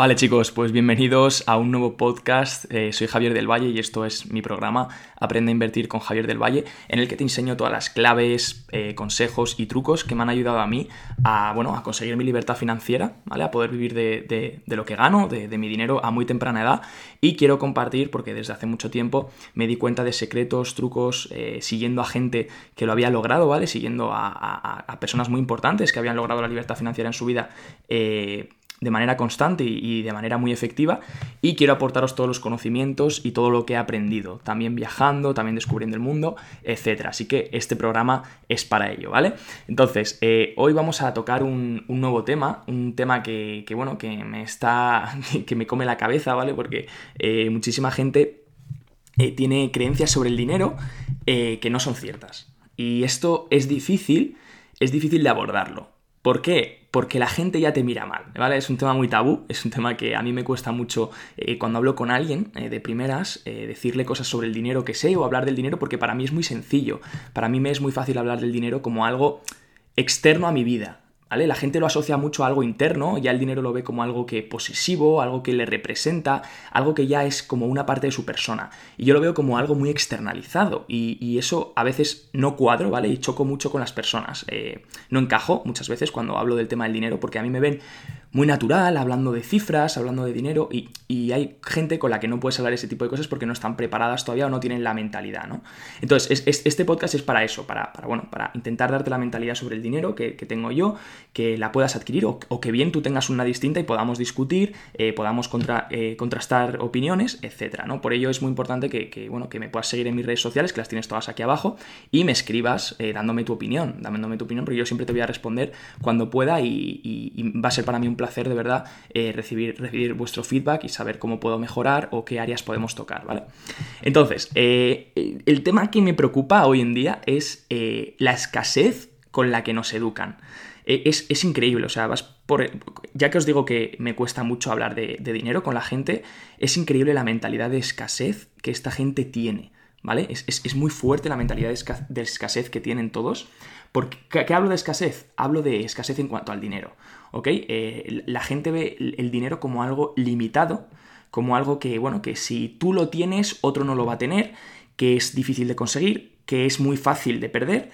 Vale chicos, pues bienvenidos a un nuevo podcast. Eh, soy Javier del Valle y esto es mi programa Aprende a invertir con Javier del Valle, en el que te enseño todas las claves, eh, consejos y trucos que me han ayudado a mí a, bueno, a conseguir mi libertad financiera, ¿vale? A poder vivir de, lo que gano, de, mi dinero a muy temprana edad. Y quiero compartir, porque desde hace mucho tiempo me di cuenta de secretos, trucos, eh, siguiendo a gente que lo había logrado, ¿vale? Siguiendo a, a, personas muy importantes que habían logrado la libertad financiera en su vida de manera constante y de manera muy efectiva y quiero aportaros todos los conocimientos y todo lo que he aprendido, también viajando, también descubriendo el mundo, etc. Así que este programa es para ello, ¿vale? Entonces, eh, hoy vamos a tocar un, nuevo tema, un tema que, bueno, que me está, que me come la cabeza, ¿vale? Porque eh, muchísima gente eh, tiene creencias sobre el dinero que no son ciertas. Y esto es difícil, es difícil de abordarlo. ¿Por qué? Porque la gente ya te mira mal, ¿vale? Es un tema muy tabú, es un tema que a mí me cuesta mucho eh, cuando hablo con alguien eh, de primeras, eh, decirle cosas sobre el dinero que sé o hablar del dinero porque para mí es muy sencillo. Para mí me es muy fácil hablar del dinero como algo externo a mi vida, la gente lo asocia mucho a algo interno, ya el dinero lo ve como algo que posesivo, algo que le representa, algo que ya es como una parte de su persona. Y yo lo veo como algo muy externalizado y, eso a veces no cuadro, ¿vale? Y choco mucho con las personas. Eh, no encajo muchas veces cuando hablo del tema del dinero porque a mí me ven muy natural, hablando de cifras, hablando de dinero, y, hay gente con la que no puedes hablar ese tipo de cosas porque no están preparadas todavía o no tienen la mentalidad, ¿no? Entonces, este podcast es para eso, para, bueno, para intentar darte la mentalidad sobre el dinero que, tengo yo, que la puedas adquirir o, que bien tú tengas una distinta y podamos discutir, eh, podamos contra, eh, contrastar opiniones, etcétera, ¿no? Por ello es muy importante que, bueno, que me puedas seguir en mis redes sociales, que las tienes todas aquí abajo, y me escribas eh, dándome tu opinión, dándome tu opinión, porque yo siempre te voy a responder cuando pueda y, y va a ser para mí un placer de verdad eh, recibir, recibir vuestro feedback y saber cómo puedo mejorar o qué áreas podemos tocar, ¿vale? Entonces, eh, el tema que me preocupa hoy en día es eh, la escasez con la que nos educan. Es, increíble, o sea, vas por. Ya que os digo que me cuesta mucho hablar de, dinero con la gente, es increíble la mentalidad de escasez que esta gente tiene, ¿vale? Es, muy fuerte la mentalidad de, escasez que tienen todos. ¿Por qué, hablo de escasez? Hablo de escasez en cuanto al dinero. ¿Ok? Eh, la gente ve el dinero como algo limitado, como algo que, bueno, que si tú lo tienes, otro no lo va a tener, que es difícil de conseguir, que es muy fácil de perder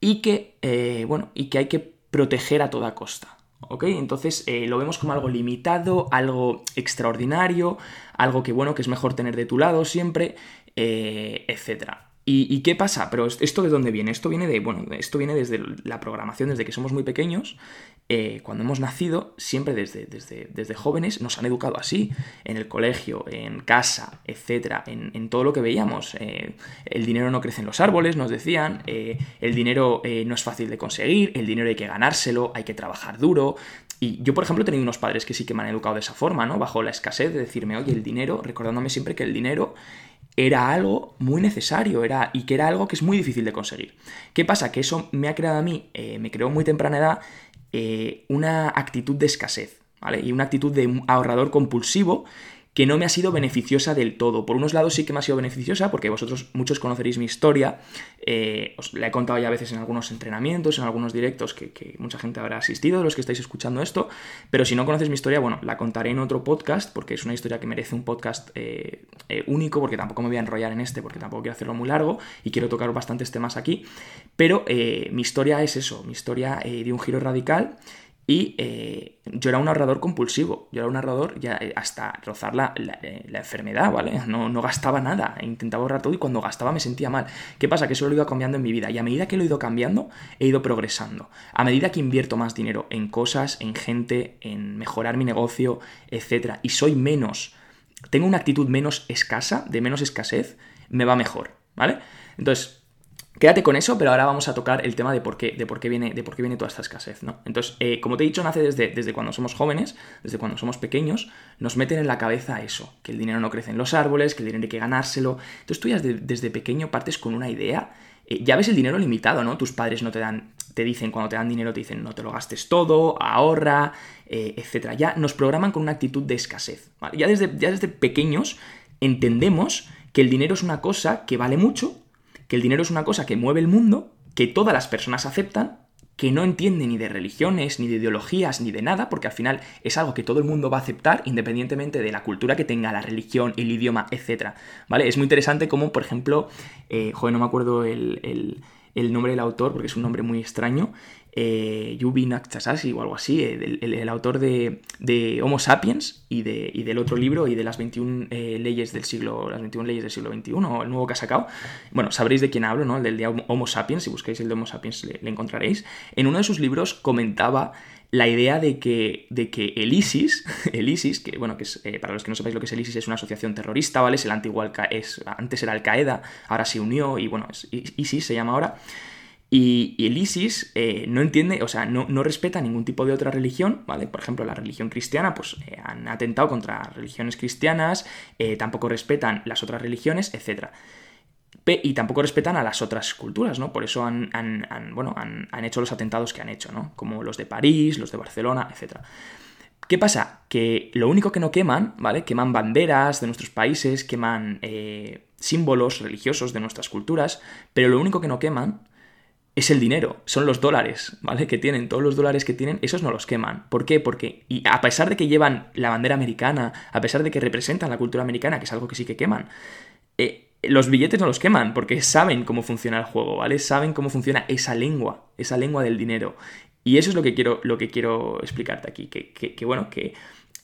y que, eh, bueno, y que hay que proteger a toda costa. ¿Ok? Entonces eh, lo vemos como algo limitado, algo extraordinario, algo que, bueno, que es mejor tener de tu lado siempre, etcétera. ¿Y, qué pasa? Pero esto de dónde viene? Esto viene de, bueno, esto viene desde la programación, desde que somos muy pequeños. Eh, cuando hemos nacido, siempre desde, desde, desde, jóvenes nos han educado así, en el colegio, en casa, etcétera, en, todo lo que veíamos. Eh, el dinero no crece en los árboles, nos decían, eh, el dinero no es fácil de conseguir, el dinero hay que ganárselo, hay que trabajar duro. Y yo, por ejemplo, he tenido unos padres que sí que me han educado de esa forma, ¿no? Bajo la escasez de decirme, oye, el dinero, recordándome siempre que el dinero era algo muy necesario era, y que era algo que es muy difícil de conseguir. ¿Qué pasa? Que eso me ha creado a mí, eh, me creó muy temprana edad eh, una actitud de escasez, ¿vale? Y una actitud de ahorrador compulsivo que no me ha sido beneficiosa del todo. Por unos lados sí que me ha sido beneficiosa, porque vosotros muchos conoceréis mi historia, eh, os la he contado ya a veces en algunos entrenamientos, en algunos directos que, mucha gente habrá asistido, de los que estáis escuchando esto, pero si no conocéis mi historia, bueno, la contaré en otro podcast, porque es una historia que merece un podcast eh, eh, único, porque tampoco me voy a enrollar en este, porque tampoco quiero hacerlo muy largo y quiero tocar bastantes temas aquí, pero mi historia es eso, mi historia de un giro radical y eh, yo era un ahorrador compulsivo, yo era un ahorrador ya eh, hasta rozar la, eh, la, enfermedad, ¿vale? No, no, gastaba nada, intentaba ahorrar todo y cuando gastaba me sentía mal. ¿Qué pasa? Que eso lo he ido cambiando en mi vida y a medida que lo he ido cambiando, he ido progresando. A medida que invierto más dinero en cosas, en gente, en mejorar mi negocio, etc. Y soy menos, tengo una actitud menos escasa, de menos escasez, me va mejor, ¿vale? Entonces, Quédate con eso, pero ahora vamos a tocar el tema de por qué, de por qué, viene, de por qué viene toda esta escasez, ¿no? Entonces, eh, como te he dicho, nace desde, desde cuando somos jóvenes, desde cuando somos pequeños, nos meten en la cabeza eso, que el dinero no crece en los árboles, que el dinero hay que ganárselo. Entonces tú ya desde, pequeño partes con una idea, eh, ya ves el dinero limitado, ¿no? Tus padres no te dan, te dicen, cuando te dan dinero, te dicen, no te lo gastes todo, ahorra, eh, etc. Ya nos programan con una actitud de escasez, Ya desde, ya desde pequeños entendemos que el dinero es una cosa que vale mucho, que el dinero es una cosa que mueve el mundo, que todas las personas aceptan, que no entiende ni de religiones, ni de ideologías, ni de nada, porque al final es algo que todo el mundo va a aceptar independientemente de la cultura que tenga, la religión, el idioma, etc. ¿Vale? Es muy interesante como, por ejemplo, eh, joder, no me acuerdo el, el nombre del autor porque es un nombre muy extraño, eh, Yubi o algo así, eh, el, autor de, Homo Sapiens y, de, del otro libro y de las 21 eh, leyes del siglo, las 21 leyes del siglo XXI, o el nuevo que ha sacado. Bueno, sabréis de quién hablo, ¿no? El del de Homo Sapiens, si buscáis el de Homo Sapiens le, encontraréis. En uno de sus libros comentaba la idea de que, de que el ISIS, el ISIS, que bueno, que es, eh, para los que no sepáis lo que es el ISIS, es una asociación terrorista, ¿vale? Es el antiguo es, antes era Al Qaeda, ahora se unió y bueno, es, ISIS se llama ahora. Y, el ISIS eh, no entiende, o sea, no, respeta ningún tipo de otra religión, ¿vale? Por ejemplo, la religión cristiana, pues eh, han atentado contra religiones cristianas, eh, tampoco respetan las otras religiones, etc. Y tampoco respetan a las otras culturas, ¿no? Por eso han, bueno, han, hecho los atentados que han hecho, ¿no? Como los de París, los de Barcelona, etc. ¿Qué pasa? Que lo único que no queman, ¿vale? Queman banderas de nuestros países, queman símbolos religiosos de nuestras culturas, pero lo único que no queman es el dinero, son los dólares, ¿vale? Que tienen, todos los dólares que tienen, esos no los queman. ¿Por qué? Porque, y a pesar de que llevan la bandera americana, a pesar de que representan la cultura americana, que es algo que sí que queman, eh, los billetes no los queman, porque saben cómo funciona el juego, ¿vale? Saben cómo funciona esa lengua, esa lengua del dinero. Y eso es lo que quiero, lo que quiero explicarte aquí, que, que, bueno, que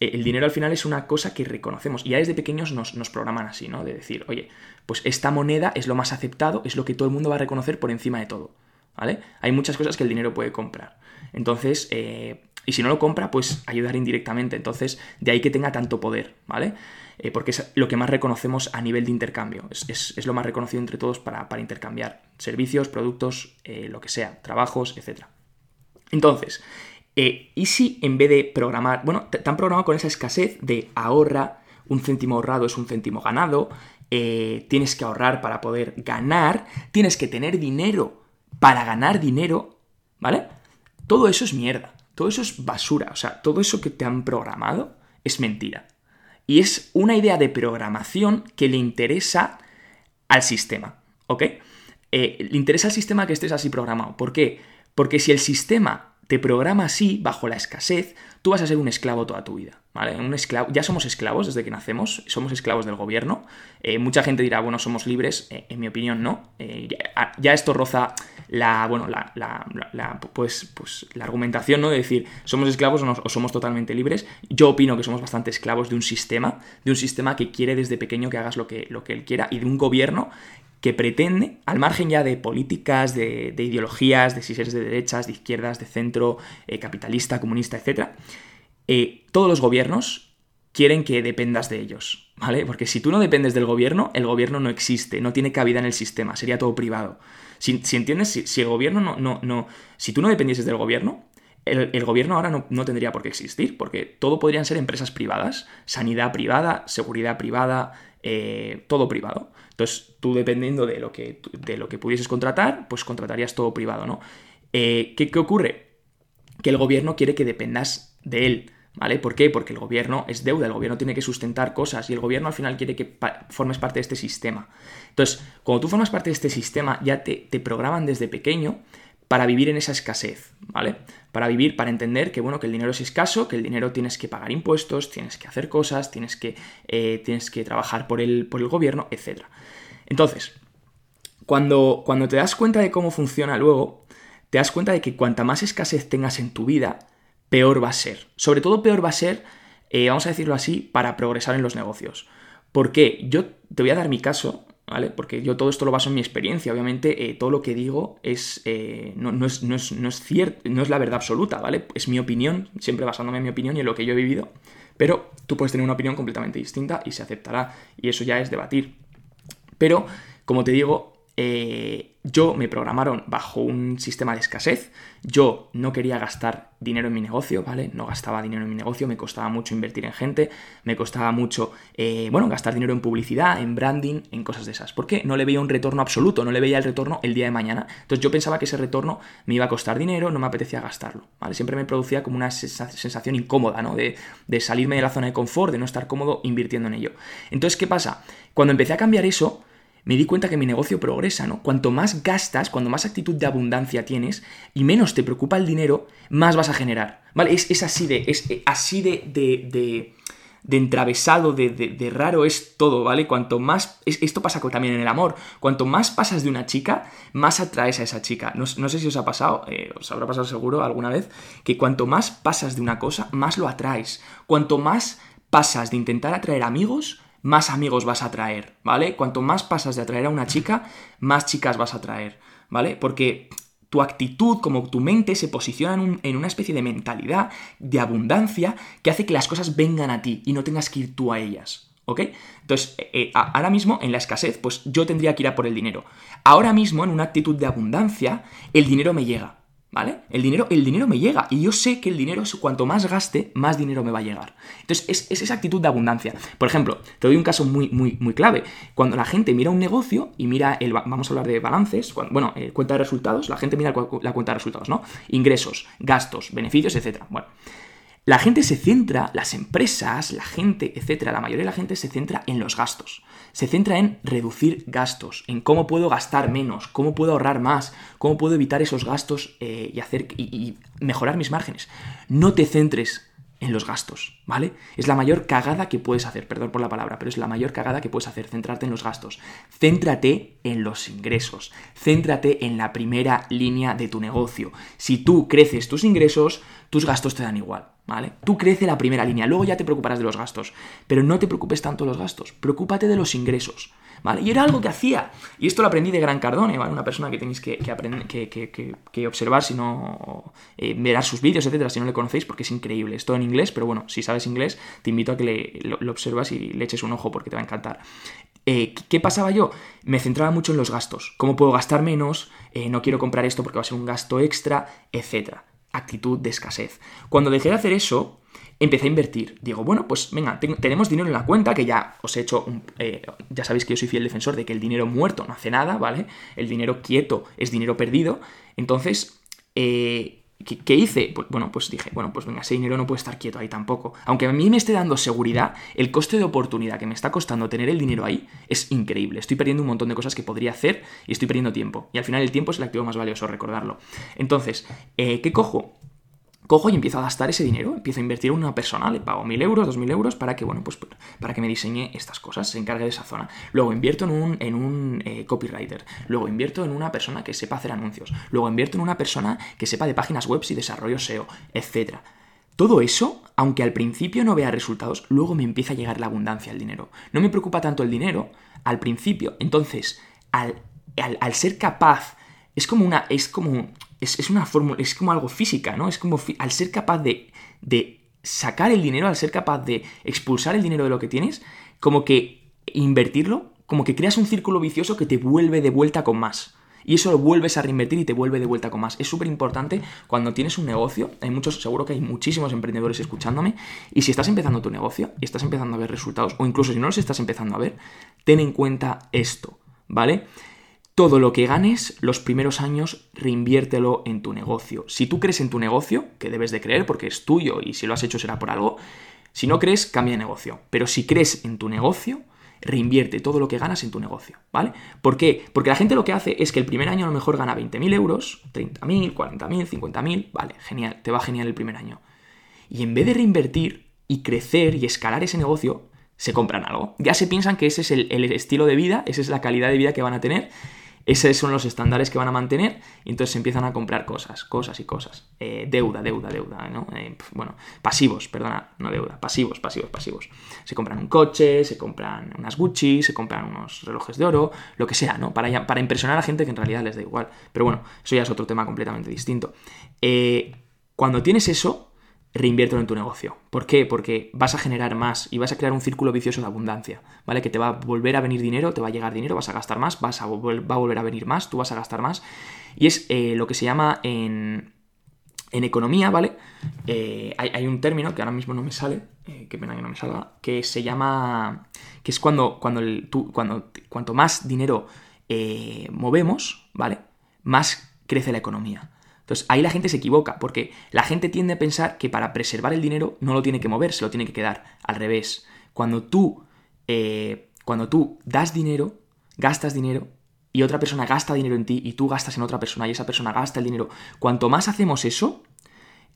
el dinero al final es una cosa que reconocemos. Y ya desde pequeños nos, nos, programan así, ¿no? De decir, oye, pues esta moneda es lo más aceptado, es lo que todo el mundo va a reconocer por encima de todo. ¿Vale? Hay muchas cosas que el dinero puede comprar. Entonces, eh, y si no lo compra, pues ayudar indirectamente. Entonces, de ahí que tenga tanto poder, ¿vale? Eh, porque es lo que más reconocemos a nivel de intercambio. Es, lo más reconocido entre todos para, intercambiar servicios, productos, eh, lo que sea, trabajos, etc. Entonces, ¿y si en vez de programar, bueno, te, han programado con esa escasez de ahorra, un céntimo ahorrado es un céntimo ganado, tienes que ahorrar para poder ganar, tienes que tener dinero para ganar dinero, ¿vale? Todo eso es mierda, todo eso es basura, o sea, todo eso que te han programado es mentira. Y es una idea de programación que le interesa al sistema, ¿ok? Eh, le interesa al sistema que estés así programado. ¿Por qué? Porque si el sistema te programa así, bajo la escasez, tú vas a ser un esclavo toda tu vida, ¿vale? Un esclavo, ya somos esclavos desde que nacemos, somos esclavos del gobierno. Eh, mucha gente dirá, bueno, somos libres, eh, en mi opinión no. ya, esto roza la, bueno, la, la, pues, pues, la argumentación, ¿no? De decir, somos esclavos o, somos totalmente libres. Yo opino que somos bastante esclavos de un sistema, de un sistema que quiere desde pequeño que hagas lo que, lo que él quiera y de un gobierno que pretende, al margen ya de políticas, de, ideologías, de si eres de derechas, de izquierdas, de centro, eh, capitalista, comunista, etc., eh, todos los gobiernos quieren que dependas de ellos, ¿vale? Porque si tú no dependes del gobierno, el gobierno no existe, no tiene cabida en el sistema, sería todo privado. Si, entiendes, si, el gobierno no, no, no. Si tú no dependieses del gobierno, el, gobierno ahora no, tendría por qué existir, porque todo podrían ser empresas privadas, sanidad privada, seguridad privada, eh, todo privado. Entonces, tú dependiendo de lo, que, de lo que pudieses contratar, pues contratarías todo privado, ¿no? Eh, ¿qué, ¿Qué ocurre? Que el gobierno quiere que dependas de él. ¿Vale? ¿Por qué? Porque el gobierno es deuda, el gobierno tiene que sustentar cosas y el gobierno al final quiere que formes parte de este sistema. Entonces, cuando tú formas parte de este sistema, ya te, programan desde pequeño para vivir en esa escasez, ¿vale? Para vivir, para entender que, bueno, que el dinero es escaso, que el dinero tienes que pagar impuestos, tienes que hacer cosas, tienes que, eh, tienes que trabajar por el, por el gobierno, etc. Entonces, cuando, cuando te das cuenta de cómo funciona luego, te das cuenta de que cuanta más escasez tengas en tu vida, peor va a ser. Sobre todo peor va a ser, eh, vamos a decirlo así, para progresar en los negocios. ¿Por qué? Yo te voy a dar mi caso, ¿vale? Porque yo todo esto lo baso en mi experiencia. Obviamente, eh, todo lo que digo es, eh, no, es, no, es, cierto, no es la verdad absoluta, ¿vale? Es mi opinión, siempre basándome en mi opinión y en lo que yo he vivido. Pero tú puedes tener una opinión completamente distinta y se aceptará. Y eso ya es debatir. Pero, como te digo, eh, yo me programaron bajo un sistema de escasez, yo no quería gastar dinero en mi negocio, ¿vale? No gastaba dinero en mi negocio, me costaba mucho invertir en gente, me costaba mucho, eh, bueno, gastar dinero en publicidad, en branding, en cosas de esas. ¿Por qué? No le veía un retorno absoluto, no le veía el retorno el día de mañana. Entonces yo pensaba que ese retorno me iba a costar dinero, no me apetecía gastarlo, ¿vale? Siempre me producía como una sensación incómoda, ¿no? De, de salirme de la zona de confort, de no estar cómodo invirtiendo en ello. Entonces, ¿qué pasa? Cuando empecé a cambiar eso, me di cuenta que mi negocio progresa, ¿no? Cuanto más gastas, cuanto más actitud de abundancia tienes y menos te preocupa el dinero, más vas a generar, ¿vale? Es, así de, es así de, de, de, entravesado, de, raro es todo, ¿vale? Cuanto más, esto pasa también en el amor, cuanto más pasas de una chica, más atraes a esa chica. No, sé si os ha pasado, eh, os habrá pasado seguro alguna vez, que cuanto más pasas de una cosa, más lo atraes. Cuanto más pasas de intentar atraer amigos, más amigos vas a traer, ¿vale? Cuanto más pasas de atraer a una chica, más chicas vas a traer, ¿vale? Porque tu actitud, como tu mente, se posiciona en, una especie de mentalidad de abundancia que hace que las cosas vengan a ti y no tengas que ir tú a ellas, ¿ok? Entonces, eh, eh, ahora mismo, en la escasez, pues yo tendría que ir a por el dinero. Ahora mismo, en una actitud de abundancia, el dinero me llega. ¿Vale? El dinero, el dinero me llega y yo sé que el dinero, cuanto más gaste, más dinero me va a llegar. Entonces, es, esa actitud de abundancia. Por ejemplo, te doy un caso muy, muy, muy clave. Cuando la gente mira un negocio y mira el, vamos a hablar de balances, bueno, eh, cuenta de resultados, la gente mira la cuenta de resultados, ¿no? Ingresos, gastos, beneficios, etc. Bueno, la gente se centra, las empresas, la gente, etcétera, la mayoría de la gente se centra en los gastos. Se centra en reducir gastos, en cómo puedo gastar menos, cómo puedo ahorrar más, cómo puedo evitar esos gastos eh, y, hacer, y mejorar mis márgenes. No te centres en los gastos, ¿vale? Es la mayor cagada que puedes hacer, perdón por la palabra, pero es la mayor cagada que puedes hacer, centrarte en los gastos. Céntrate en los ingresos, céntrate en la primera línea de tu negocio. Si tú creces tus ingresos, tus gastos te dan igual, ¿vale? Tú crece la primera línea, luego ya te preocuparás de los gastos, pero no te preocupes tanto de los gastos, preocúpate de los ingresos. ¿vale? Y era algo que hacía. Y esto lo aprendí de Gran Cardone, ¿vale? Una persona que tenéis que, aprender, que, observar, si no, eh, sus vídeos, etcétera, si no le conocéis, porque es increíble. Es todo en inglés, pero bueno, si sabes inglés, te invito a que le, lo, observas y le eches un ojo porque te va a encantar. Eh, ¿Qué pasaba yo? Me centraba mucho en los gastos. ¿Cómo puedo gastar menos? Eh, no quiero comprar esto porque va a ser un gasto extra, etcétera. Actitud de escasez. Cuando dejé de hacer eso, empecé a invertir. Digo, bueno, pues venga, tenemos dinero en la cuenta, que ya os he hecho, eh, ya sabéis que yo soy fiel defensor de que el dinero muerto no hace nada, ¿vale? El dinero quieto es dinero perdido. Entonces, eh, ¿qué, hice? Pues, bueno, pues dije, bueno, pues venga, ese dinero no puede estar quieto ahí tampoco. Aunque a mí me esté dando seguridad, el coste de oportunidad que me está costando tener el dinero ahí es increíble. Estoy perdiendo un montón de cosas que podría hacer y estoy perdiendo tiempo. Y al final el tiempo es el activo más valioso, recordarlo. Entonces, eh, ¿qué cojo? Cojo y empiezo a gastar ese dinero, empiezo a invertir en una persona, le pago mil euros, dos mil euros para que, bueno, pues para que me diseñe estas cosas, se encargue de esa zona. Luego invierto en un, en un eh, copywriter, luego invierto en una persona que sepa hacer anuncios, luego invierto en una persona que sepa de páginas web y desarrollo SEO, etc. Todo eso, aunque al principio no vea resultados, luego me empieza a llegar la abundancia, el dinero. No me preocupa tanto el dinero al principio, entonces, al, al ser capaz, es como una, es como es, una fórmula, es como algo física, ¿no? Es como al ser capaz de, de sacar el dinero, al ser capaz de expulsar el dinero de lo que tienes, como que invertirlo, como que creas un círculo vicioso que te vuelve de vuelta con más. Y eso lo vuelves a reinvertir y te vuelve de vuelta con más. Es súper importante cuando tienes un negocio. Hay muchos, seguro que hay muchísimos emprendedores escuchándome. Y si estás empezando tu negocio y estás empezando a ver resultados, o incluso si no los estás empezando a ver, ten en cuenta esto, ¿vale? Todo lo que ganes los primeros años reinviértelo en tu negocio. Si tú crees en tu negocio, que debes de creer porque es tuyo y si lo has hecho será por algo, si no crees, cambia de negocio. Pero si crees en tu negocio, reinvierte todo lo que ganas en tu negocio, ¿vale? ¿Por qué? Porque la gente lo que hace es que el primer año a lo mejor gana 20.000 euros, 30.000, 40.000, 50.000, vale, genial, te va genial el primer año. Y en vez de reinvertir y crecer y escalar ese negocio, se compran algo. Ya se piensan que ese es el, el estilo de vida, esa es la calidad de vida que van a tener esos son los estándares que van a mantener y entonces se empiezan a comprar cosas, cosas y cosas. Eh, deuda, deuda, deuda, ¿no? Eh, bueno, pasivos, perdona, no deuda, pasivos, pasivos, pasivos. Se compran un coche, se compran unas Gucci, se compran unos relojes de oro, lo que sea, ¿no? Para, para impresionar a gente que en realidad les da igual. Pero bueno, eso ya es otro tema completamente distinto. Eh, cuando tienes eso, reinviértelo en tu negocio. ¿Por qué? Porque vas a generar más y vas a crear un círculo vicioso de abundancia, ¿vale? Que te va a volver a venir dinero, te va a llegar dinero, vas a gastar más, vas a va a volver a venir más, tú vas a gastar más. Y es eh, lo que se llama en, en economía, ¿vale? Eh, hay, un término que ahora mismo no me sale, eh, qué pena que no me salga, que se llama, que es cuando, cuando, el, tú, cuando cuanto más dinero movemos, ¿vale? Más crece la economía. Entonces ahí la gente se equivoca, porque la gente tiende a pensar que para preservar el dinero no lo tiene que mover, se lo tiene que quedar. Al revés, cuando tú, eh, cuando tú das dinero, gastas dinero y otra persona gasta dinero en ti y tú gastas en otra persona y esa persona gasta el dinero, cuanto más hacemos eso,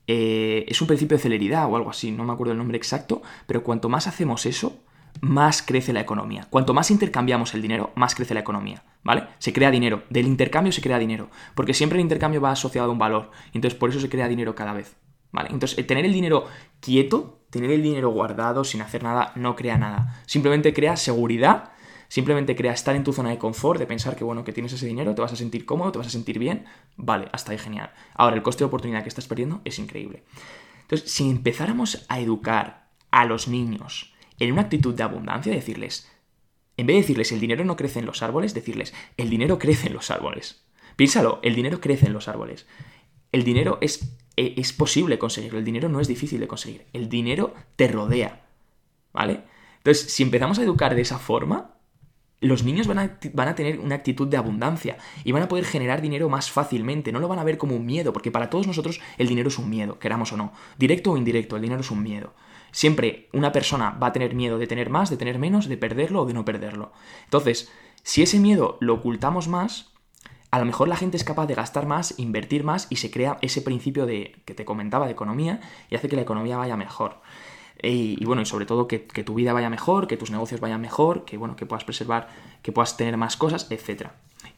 eh, es un principio de celeridad o algo así, no me acuerdo el nombre exacto, pero cuanto más hacemos eso, más crece la economía. Cuanto más intercambiamos el dinero, más crece la economía, ¿vale? Se crea dinero, del intercambio se crea dinero, porque siempre el intercambio va asociado a un valor, entonces por eso se crea dinero cada vez, ¿vale? Entonces, tener el dinero quieto, tener el dinero guardado sin hacer nada, no crea nada, simplemente crea seguridad Simplemente crea estar en tu zona de confort, de pensar que, bueno, que tienes ese dinero, te vas a sentir cómodo, te vas a sentir bien. Vale, hasta ahí genial. Ahora, el coste de oportunidad que estás perdiendo es increíble. Entonces, si empezáramos a educar a los niños en una actitud de abundancia, decirles, en vez de decirles el dinero no crece en los árboles, decirles el dinero crece en los árboles. Piénsalo, el dinero crece en los árboles. El dinero es, e, es posible conseguirlo, el dinero no es difícil de conseguir, el dinero te rodea. ¿Vale? Entonces, si empezamos a educar de esa forma, los niños van a, tener una actitud de abundancia y van a poder generar dinero más fácilmente, no lo van a ver como un miedo, porque para todos nosotros el dinero es un miedo, queramos o no, directo o indirecto, el dinero es un miedo. Siempre una persona va a tener miedo de tener más, de tener menos, de perderlo o de no perderlo. Entonces, si ese miedo lo ocultamos más, a lo mejor la gente es capaz de gastar más, invertir más y se crea ese principio de que te comentaba de economía y hace que la economía vaya mejor. Y, bueno, y sobre todo que, tu vida vaya mejor, que tus negocios vayan mejor, que bueno, que puedas preservar, que puedas tener más cosas, etc.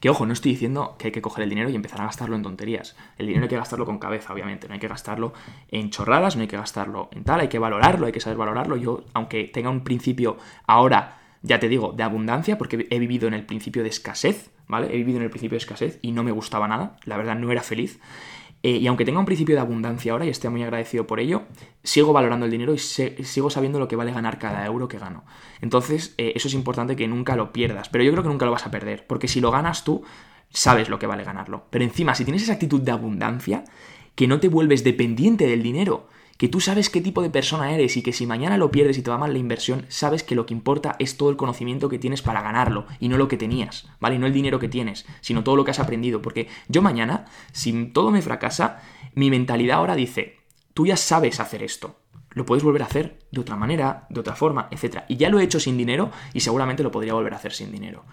Que ojo, no estoy diciendo que hay que coger el dinero y empezar a gastarlo en tonterías. El dinero hay que gastarlo con cabeza, obviamente. No hay que gastarlo en chorradas, no hay que gastarlo en tal, hay que valorarlo, hay que saber valorarlo. Yo, aunque tenga un principio ahora, ya te digo, de abundancia, porque he vivido en el principio de escasez, ¿vale? He vivido en el principio de escasez y no me gustaba nada, la verdad no era feliz. Eh, y aunque tenga un principio de abundancia ahora y esté muy agradecido por ello, sigo valorando el dinero y sigo sabiendo lo que vale ganar cada euro que gano. Entonces, eh, eso es importante que nunca lo pierdas. Pero yo creo que nunca lo vas a perder, porque si lo ganas tú, sabes lo que vale ganarlo. Pero encima, si tienes esa actitud de abundancia, que no te vuelves dependiente del dinero, que tú sabes qué tipo de persona eres y que si mañana lo pierdes y te va mal la inversión, sabes que lo que importa es todo el conocimiento que tienes para ganarlo y no lo que tenías, ¿vale? Y no el dinero que tienes, sino todo lo que has aprendido. Porque yo mañana, si todo me fracasa, mi mentalidad ahora dice, tú ya sabes hacer esto. Lo puedes volver a hacer de otra manera, de otra forma, etc. Y ya lo he hecho sin dinero y seguramente lo podría volver a hacer sin dinero.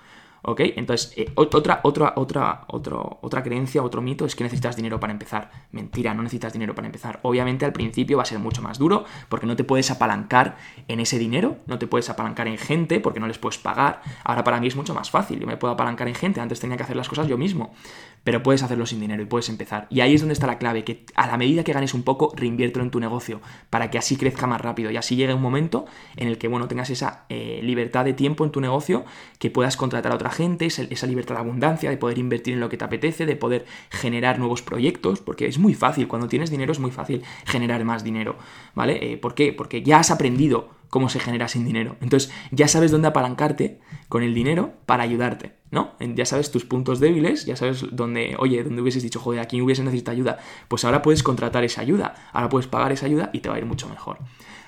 ¿Ok? Entonces, eh, otra, otra, otra, otra creencia, otro mito es que necesitas dinero para empezar. Mentira, no necesitas dinero para empezar. Obviamente al principio va a ser mucho más duro porque no te puedes apalancar en ese dinero, no te puedes apalancar en gente porque no les puedes pagar. Ahora para mí es mucho más fácil, yo me puedo apalancar en gente, antes tenía que hacer las cosas yo mismo pero puedes hacerlo sin dinero y puedes empezar. Y ahí es donde está la clave, que a la medida que ganes un poco, reinviértelo en tu negocio, para que así crezca más rápido y así llegue un momento en el que, bueno, tengas esa eh, libertad de tiempo en tu negocio, que puedas contratar a otra gente, esa libertad de abundancia, de poder invertir en lo que te apetece, de poder generar nuevos proyectos, porque es muy fácil, cuando tienes dinero es muy fácil generar más dinero, ¿vale? Eh, ¿Por qué? Porque ya has aprendido cómo se genera sin dinero. Entonces ya sabes dónde apalancarte con el dinero para ayudarte, ¿no? Ya sabes tus puntos débiles, ya sabes dónde, oye, dónde hubieses dicho, joder, aquí hubiese necesitado ayuda. Pues ahora puedes contratar esa ayuda, ahora puedes pagar esa ayuda y te va a ir mucho mejor.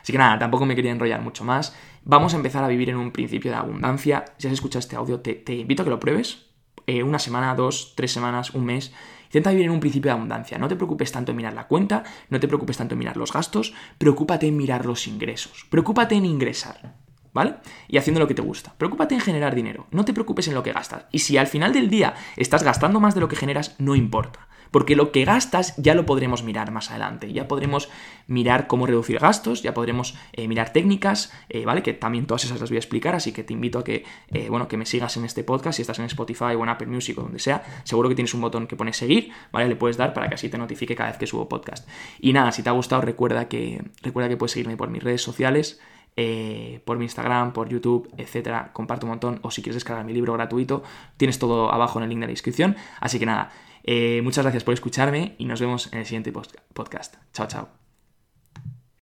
Así que nada, tampoco me quería enrollar mucho más. Vamos a empezar a vivir en un principio de abundancia. Si has escuchado este audio, te, invito a que lo pruebes. Eh, una semana, dos, tres semanas, un mes. Intenta vivir en un principio de abundancia. No te preocupes tanto en mirar la cuenta, no te preocupes tanto en mirar los gastos, preocúpate en mirar los ingresos. Preocúpate en ingresar. ¿Vale? Y haciendo lo que te gusta. Preocúpate en generar dinero. No te preocupes en lo que gastas. Y si al final del día estás gastando más de lo que generas, no importa. Porque lo que gastas ya lo podremos mirar más adelante. Ya podremos mirar cómo reducir gastos, ya podremos eh, mirar técnicas, eh, ¿vale? Que también todas esas las voy a explicar, así que te invito a que, eh, bueno, que me sigas en este podcast, si estás en Spotify o en Apple Music o donde sea, seguro que tienes un botón que pone seguir, ¿vale? Le puedes dar para que así te notifique cada vez que subo podcast. Y nada, si te ha gustado, recuerda que, recuerda que puedes seguirme por mis redes sociales, por mi Instagram, por YouTube, etcétera. Comparto un montón. O si quieres descargar mi libro gratuito, tienes todo abajo en el link de la descripción. Así que nada, eh, muchas gracias por escucharme y nos vemos en el siguiente podcast. Chao, chao.